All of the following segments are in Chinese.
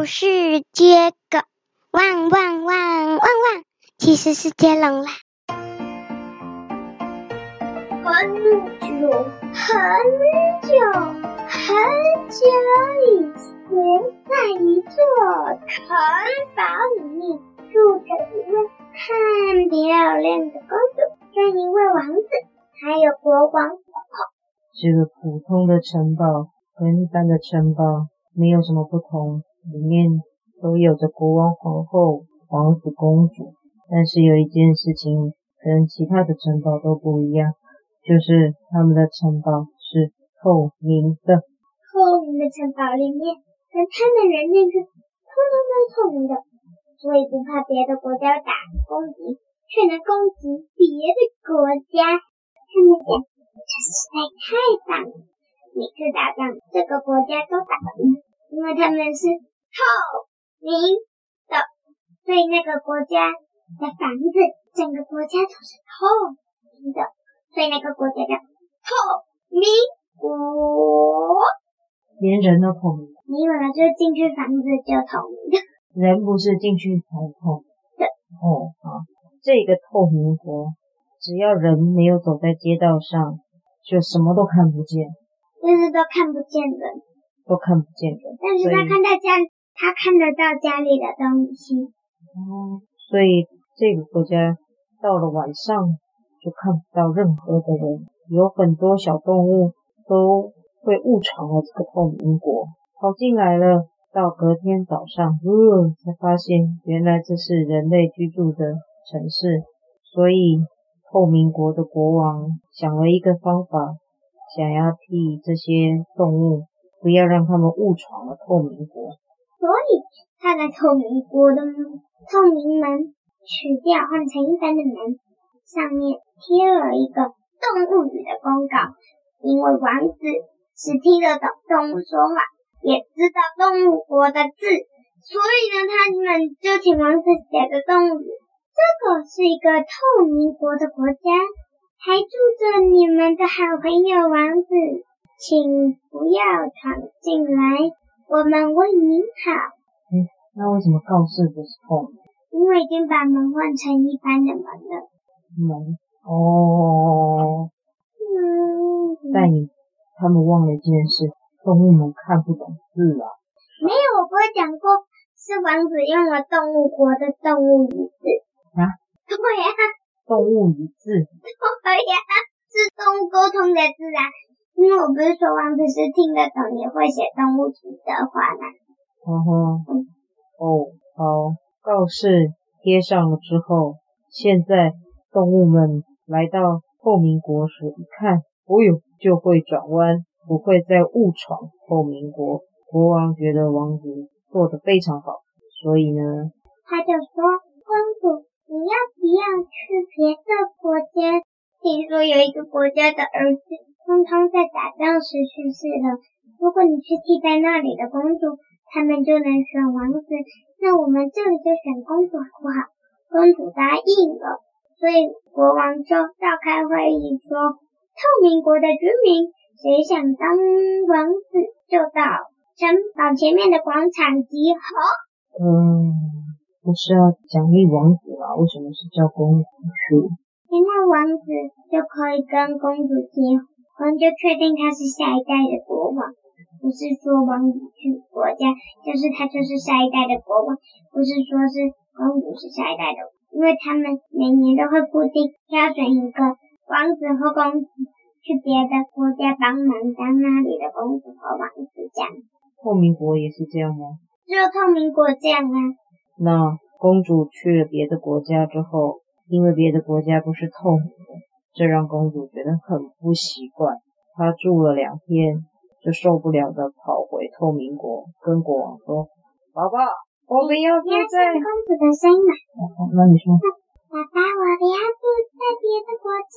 不是接狗，汪汪汪汪汪，其实是接龙啦。很久很久很久以前，在一座城堡里面住着一位很漂亮的公主，跟一位王子，还有国王。这个普通的城堡跟一般的城堡没有什么不同，里面都有着国王、皇后、王子、公主。但是有一件事情跟其他的城堡都不一样，就是他们的城堡是透明的。透明的城堡里面，跟他们人类是通通都透明的，所以不怕别的国家打攻击，却能攻击别的国家。他们讲。这实在太棒了！每次打仗，这个国家都打赢，因为他们是透明的，所以那个国家的房子，整个国家都是透明的，所以那个国家叫透明国。连人都透明？没有了，就是进去房子就透明的。人不是进去才透明？对。哦，好，这个透明国，只要人没有走在街道上。就什么都看不见，就是都看不见人，都看不见的。但是他看到家，他看得到家里的东西。哦，所以这个国家到了晚上就看不到任何的人，有很多小动物都会误闯了这个透明国，跑进来了。到隔天早上，呃，才发现原来这是人类居住的城市，所以。透明国的国王想了一个方法，想要替这些动物，不要让他们误闯了透明国。所以他在透明国的透明门取掉，换成一般的门，上面贴了一个动物语的公告。因为王子是听得懂动物说话，也知道动物国的字，所以呢，他们就请王子写的动物语。这个是一个透明国的国家，还住着你们的好朋友王子，请不要闯进来，我们为您好。嗯，那为什么告示不是透明？因为已经把门换成一般的门了。门哦，嗯，但你他们忘了一件事，动物们看不懂字啊。没有，我不会讲过，是王子用了动物国的动物语字。啊，对呀，动物语字，对呀，是动物沟通的字啊。因为我不是说王子是听得懂也会写动物图的话吗？嗯哼，哦，好，告示贴上了之后，现在动物们来到透明国时一看，哦哟，就会转弯，不会再误闯透明国。国王觉得王子做得非常好，所以呢，他就说，公主。你要不要去别的国家？听说有一个国家的儿子通通在打仗时去世了。如果你去替代那里的公主，他们就能选王子。那我们这里就选公主好不好？公主答应了，所以国王就召开会议说：透明国的居民，谁想当王子，就到城堡前面的广场集合。嗯。不是要奖励王子吗？为什么是叫公主去？因为王子就可以跟公主结婚，就确定他是下一代的国王。不是说王子去国家，就是他就是下一代的国王。不是说是公主是下一代的，因为他们每年都会固定挑选一个王子或公主去别的国家帮忙当那里的公主和王子这样。透明国也是这样吗？只有透明国这样啊。那公主去了别的国家之后，因为别的国家不是透明的，这让公主觉得很不习惯。她住了两天，就受不了的跑回透明国，跟国王说：“爸爸，我不要住在……”公主的声音嘛。哦，那你说。爸爸，我不要住在别的国家，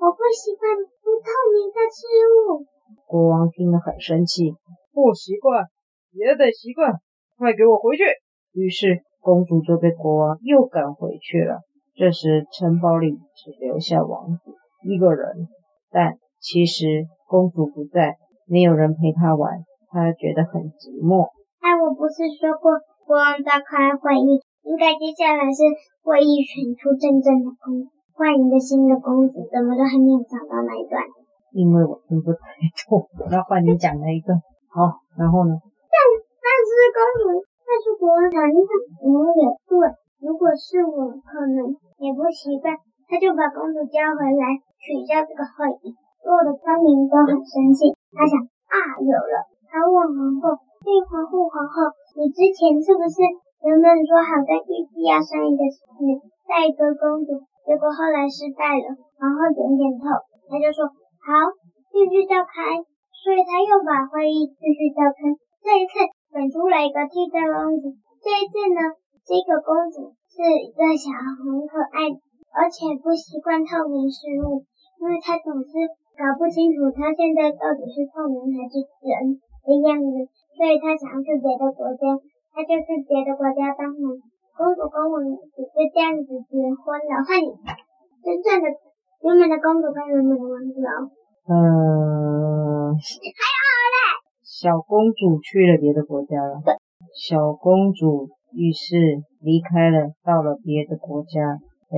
我不习惯不透明的事物。国王听了很生气，不习惯也得习惯，快给我回去。于是。公主就被国王又赶回去了。这时，城堡里只留下王子一个人。但其实公主不在，没有人陪她玩，她觉得很寂寞。哎，我不是说过国王召开会议，应该接下来是会议选出真正的公主，换一个新的公主，怎么都还没有找到那一段？因为我听不太懂，那换你讲那一个。好，然后呢？但但是公主，但是国王想一想，我也对，如果是我，可能也不习惯。他就把公主叫回来，取消这个会议。所有的村民都很生气。他想啊，有了！他问皇后：“对，皇后，皇后，你之前是不是原本说好在预计要生一个女带一个公主，结果后来失败了？”皇后点点头，他就说：“好，继续召开。”所以他又把会议继续召开。这一次选出来一个替代公主。这一次呢，这个公主是一个小很可爱，而且不习惯透明事物，因为他总是。搞不清楚他现在到底是透明还是人的样子，所以他想要去别的国家，他就去别的国家当王。公主跟王子就这样子结婚了。换你，真正的原本的公主跟原本的王子哦。嗯。还有嘞。小公主去了别的国家了。对。小公主于是离开了，到了别的国家。哎，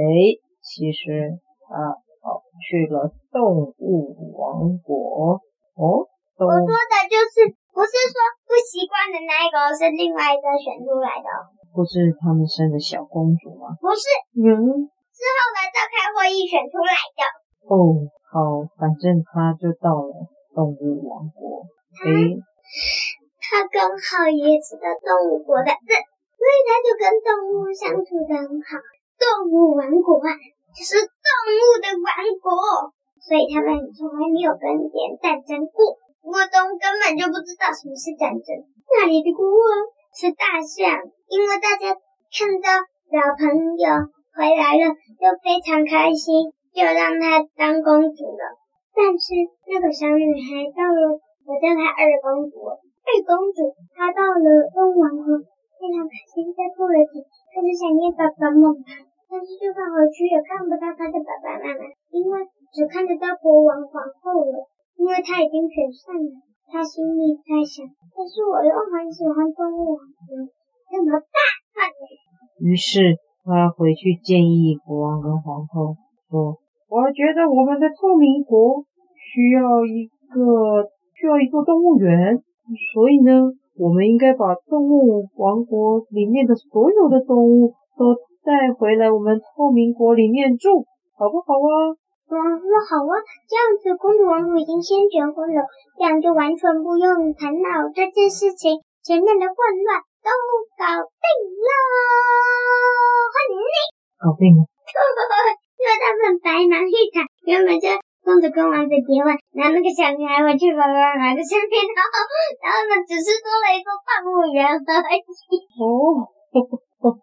其实他跑，去了动物王国哦。我说的就是不是说不习惯的那一个，是另外一个选出来的。不是他们生的小公主吗？不是，嗯，是后来召开会议选出来的。哦，好，反正他就到了动物王国。诶、欸，他刚好也是个动物国的，所以他就跟动物相处得很好。动物王国啊。就是动物的王国，所以他们从来没有跟别人战争过。过冬根本就不知道什么是战争。那里的国王是大象，因为大家看到老朋友回来了，就非常开心，就让他当公主了。但是那个小女孩到了，我叫她二公主。二公主她到了动物王国，非常开心，在兔儿体开始想念爸爸妈妈。但是就算回去也看不到他的爸爸妈妈，因为只看得到国王皇后了，因为他已经选上了。他心里在想：可是我又很喜欢动物王国，怎么办？于是他回去建议国王跟皇后说：“我觉得我们的透明国需要一个需要一座动物园，所以呢，我们应该把动物王国里面的所有的动物都。”带回来我们透明国里面住，好不好啊？嗯，那好啊。这样子，公主王国已经先结婚了，这样就完全不用烦恼这件事情。前面的混乱都搞定了，欢迎你。搞定了。因为他们白忙一场，原本就公主跟王子结婚，然后那个小女孩回去爸爸妈妈的身边，然后然后呢，只是多了一个动物园而已。哦。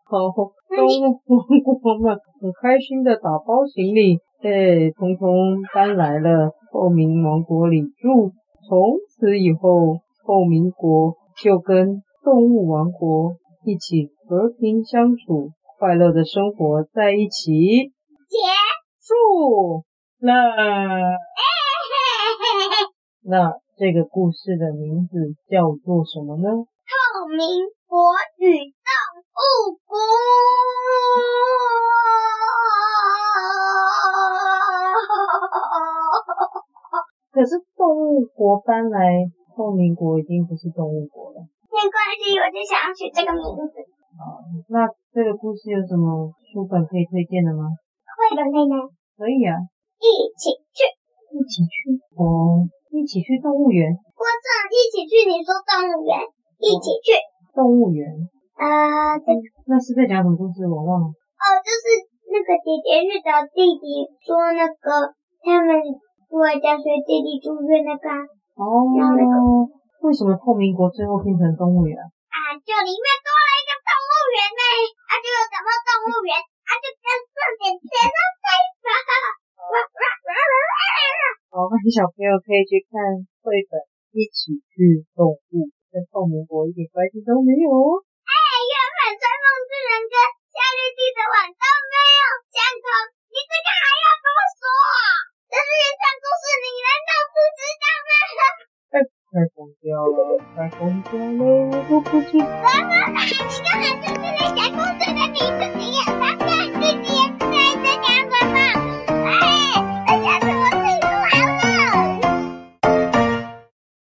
好，动物王国们很开心的打包行李，哎，通通搬来了透明王国里住。从此以后，透明国就跟动物王国一起和平相处，快乐的生活在一起。结束了。那这个故事的名字叫做什么呢？透明国与。动物国，可是动物国搬来透明国已经不是动物国了。没关系，我就想要取这个名字。好，那这个故事有什么书本可以推荐的吗？绘本可以吗？可以啊。一起去，一起去哦，一起去动物园。我想一起去，你说动物园，一起去动物园。啊，这个那是在讲什么故事？我忘了。哦，就是那个姐姐去找弟弟说那个他们不会教学，弟弟住院那个。哦。那个为什么透明国最后变成动物园？啊，就里面多了一个动物园呢。啊，就有什么动物园？啊，就跟赚点钱啊，对吧？小朋友可以去看绘本，一起去动物，跟透明国一点关系都没有。追梦巨人跟夏绿蒂的碗都没有相同，你这个还要跟我说？这是原创故事，你难道不知道吗？太太疯掉了，太快疯掉了，我都不知道。妈妈，你刚才就是在讲